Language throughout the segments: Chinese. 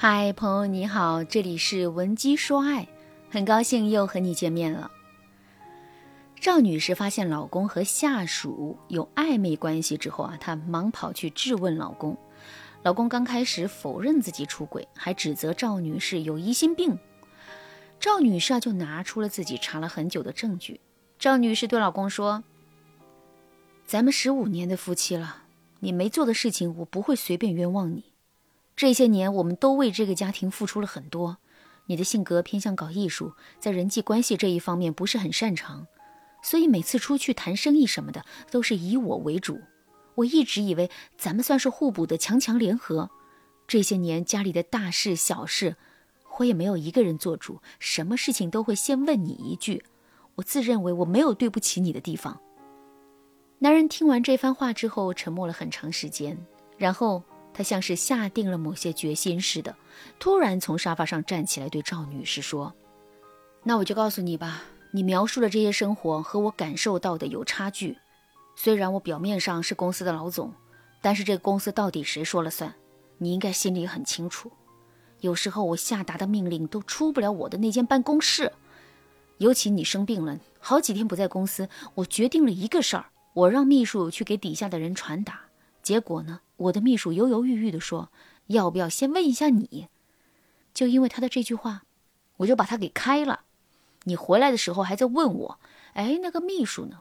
嗨，朋友你好，这里是文姬说爱，很高兴又和你见面了。赵女士发现老公和下属有暧昧关系之后啊，她忙跑去质问老公。老公刚开始否认自己出轨，还指责赵女士有疑心病。赵女士啊，就拿出了自己查了很久的证据。赵女士对老公说：“咱们十五年的夫妻了，你没做的事情，我不会随便冤枉你。这些年，我们都为这个家庭付出了很多。你的性格偏向搞艺术，在人际关系这一方面不是很擅长，所以每次出去谈生意什么的，都是以我为主。我一直以为咱们算是互补的强强联合。这些年家里的大事小事，我也没有一个人做主，什么事情都会先问你一句。”我自认为我没有对不起你的地方。男人听完这番话之后，沉默了很长时间，然后他像是下定了某些决心似的，突然从沙发上站起来，对赵女士说：“那我就告诉你吧，你描述的这些生活和我感受到的有差距。虽然我表面上是公司的老总，但是这个公司到底谁说了算？你应该心里很清楚。有时候我下达的命令都出不了我的那间办公室。”尤其你生病了，好几天不在公司，我决定了一个事儿，我让秘书去给底下的人传达。结果呢，我的秘书犹犹豫豫地说：“要不要先问一下你？”就因为他的这句话，我就把他给开了。你回来的时候还在问我：“哎，那个秘书呢？”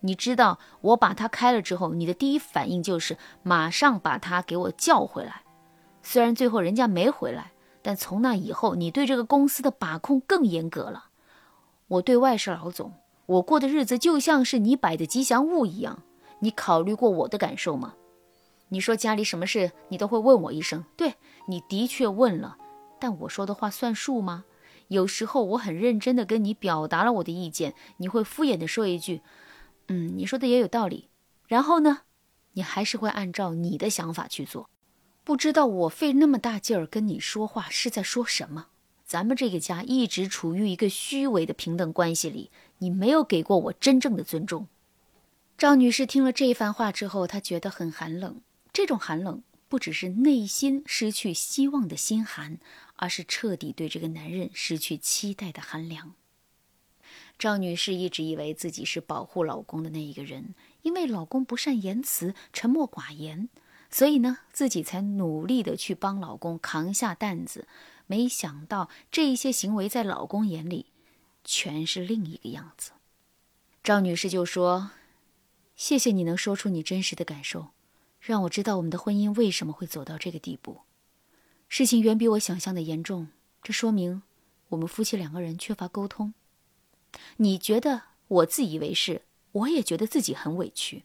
你知道我把他开了之后，你的第一反应就是马上把他给我叫回来。虽然最后人家没回来，但从那以后，你对这个公司的把控更严格了。我对外是老总，我过的日子就像是你摆的吉祥物一样。你考虑过我的感受吗？你说家里什么事你都会问我一声，对你的确问了，但我说的话算数吗？有时候我很认真的跟你表达了我的意见，你会敷衍的说一句：“嗯，你说的也有道理。”然后呢，你还是会按照你的想法去做。不知道我费那么大劲儿跟你说话是在说什么？咱们这个家一直处于一个虚伪的平等关系里，你没有给过我真正的尊重。赵女士听了这番话之后，她觉得很寒冷。这种寒冷不只是内心失去希望的心寒，而是彻底对这个男人失去期待的寒凉。赵女士一直以为自己是保护老公的那一个人，因为老公不善言辞、沉默寡言，所以呢，自己才努力的去帮老公扛下担子。没想到这一些行为在老公眼里，全是另一个样子。赵女士就说：“谢谢你能说出你真实的感受，让我知道我们的婚姻为什么会走到这个地步。事情远比我想象的严重，这说明我们夫妻两个人缺乏沟通。你觉得我自以为是，我也觉得自己很委屈。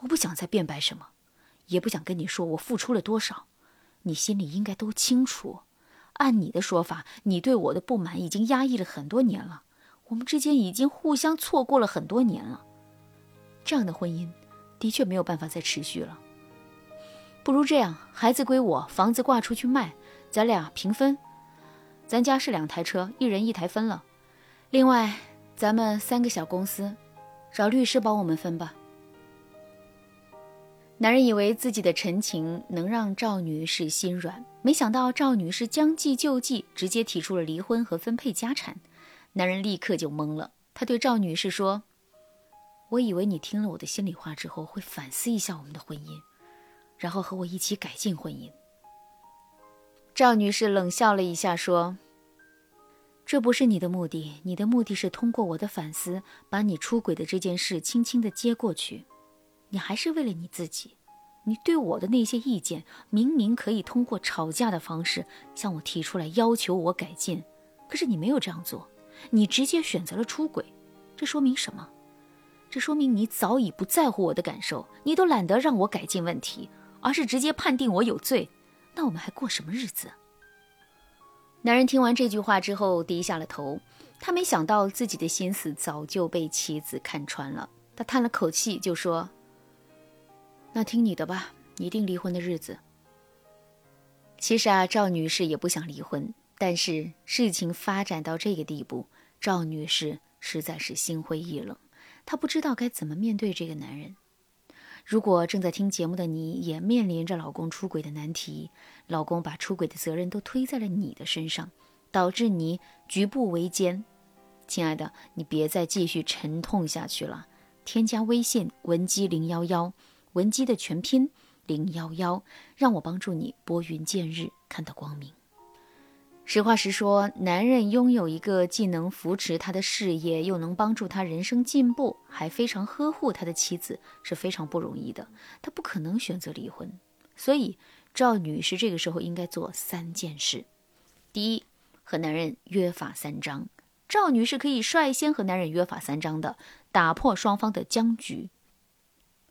我不想再辩白什么，也不想跟你说我付出了多少，你心里应该都清楚。”按你的说法，你对我的不满已经压抑了很多年了，我们之间已经互相错过了很多年了。这样的婚姻的确没有办法再持续了。不如这样，孩子归我，房子挂出去卖，咱俩平分。咱家是两台车，一人一台分了。另外，咱们三个小公司，找律师帮我们分吧。男人以为自己的陈情能让赵女士心软，没想到赵女士将计就计，直接提出了离婚和分配家产。男人立刻就懵了，他对赵女士说：“我以为你听了我的心里话之后会反思一下我们的婚姻，然后和我一起改进婚姻。”赵女士冷笑了一下说：“这不是你的目的，你的目的是通过我的反思，把你出轨的这件事轻轻的接过去。”你还是为了你自己，你对我的那些意见，明明可以通过吵架的方式向我提出来，要求我改进，可是你没有这样做，你直接选择了出轨，这说明什么？这说明你早已不在乎我的感受，你都懒得让我改进问题，而是直接判定我有罪，那我们还过什么日子？男人听完这句话之后低下了头，他没想到自己的心思早就被妻子看穿了，他叹了口气就说。那听你的吧，你定离婚的日子。其实啊，赵女士也不想离婚，但是事情发展到这个地步，赵女士实在是心灰意冷，她不知道该怎么面对这个男人。如果正在听节目的你也面临着老公出轨的难题，老公把出轨的责任都推在了你的身上，导致你举步维艰，亲爱的，你别再继续沉痛下去了。添加微信文姬零幺幺，文姬的全拼零幺幺，让我帮助你拨云见日，看到光明。实话实说，男人拥有一个既能扶持他的事业，又能帮助他人生进步，还非常呵护他的妻子，是非常不容易的。他不可能选择离婚，所以赵女士这个时候应该做三件事：第一，和男人约法三章。赵女士可以率先和男人约法三章的，打破双方的僵局。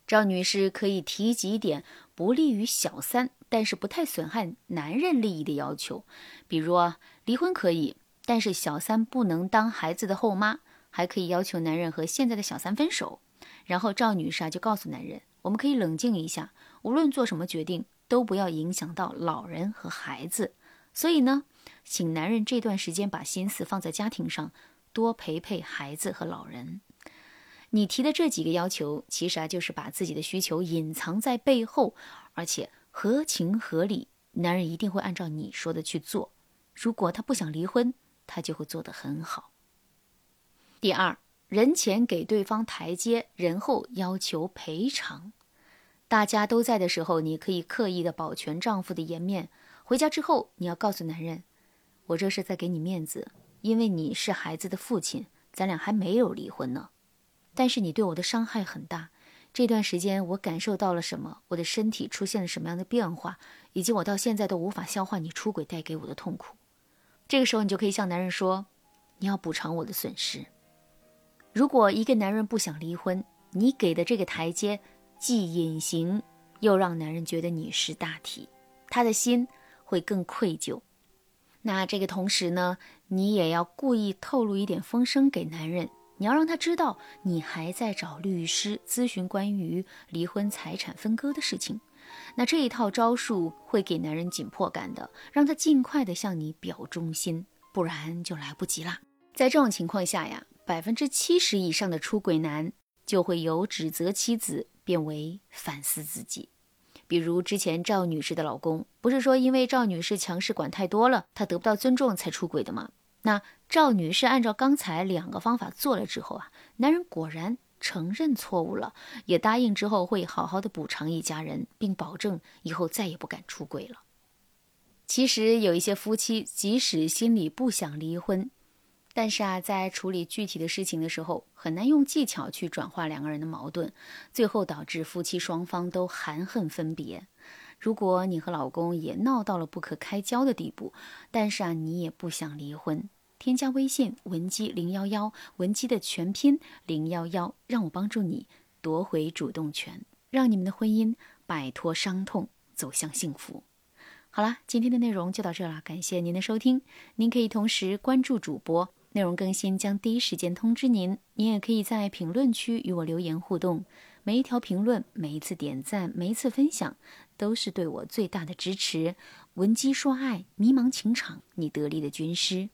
赵女士可以提几点不利于小三。但是不太损害男人利益的要求，比如啊，离婚可以，但是小三不能当孩子的后妈，还可以要求男人和现在的小三分手。然后赵女士啊就告诉男人，我们可以冷静一下，无论做什么决定都不要影响到老人和孩子。所以呢，请男人这段时间把心思放在家庭上，多陪陪孩子和老人。你提的这几个要求，其实啊就是把自己的需求隐藏在背后，而且。合情合理，男人一定会按照你说的去做。如果他不想离婚，他就会做得很好。第二，人前给对方台阶，人后要求赔偿。大家都在的时候，你可以刻意的保全丈夫的颜面。回家之后，你要告诉男人，我这是在给你面子，因为你是孩子的父亲，咱俩还没有离婚呢。但是你对我的伤害很大。这段时间我感受到了什么？我的身体出现了什么样的变化？以及我到现在都无法消化你出轨带给我的痛苦。这个时候，你就可以向男人说：“你要补偿我的损失。”如果一个男人不想离婚，你给的这个台阶既隐形，又让男人觉得你识大体，他的心会更愧疚。那这个同时呢，你也要故意透露一点风声给男人。你要让他知道，你还在找律师咨询关于离婚财产分割的事情。那这一套招数会给男人紧迫感的，让他尽快的向你表忠心，不然就来不及了。在这种情况下呀，百分之七十以上的出轨男就会由指责妻子变为反思自己。比如之前赵女士的老公，不是说因为赵女士强势管太多了，他得不到尊重才出轨的吗？那赵女士按照刚才两个方法做了之后啊，男人果然承认错误了，也答应之后会好好的补偿一家人，并保证以后再也不敢出轨了。其实有一些夫妻即使心里不想离婚，但是啊，在处理具体的事情的时候，很难用技巧去转化两个人的矛盾，最后导致夫妻双方都含恨分别。如果你和老公也闹到了不可开交的地步，但是啊，你也不想离婚。添加微信文姬零幺幺，文姬的全拼零幺幺，让我帮助你夺回主动权，让你们的婚姻摆脱伤痛，走向幸福。好了，今天的内容就到这了，感谢您的收听。您可以同时关注主播，内容更新将第一时间通知您。您也可以在评论区与我留言互动，每一条评论、每一次点赞、每一次分享，都是对我最大的支持。文姬说爱，迷茫情场，你得力的军师。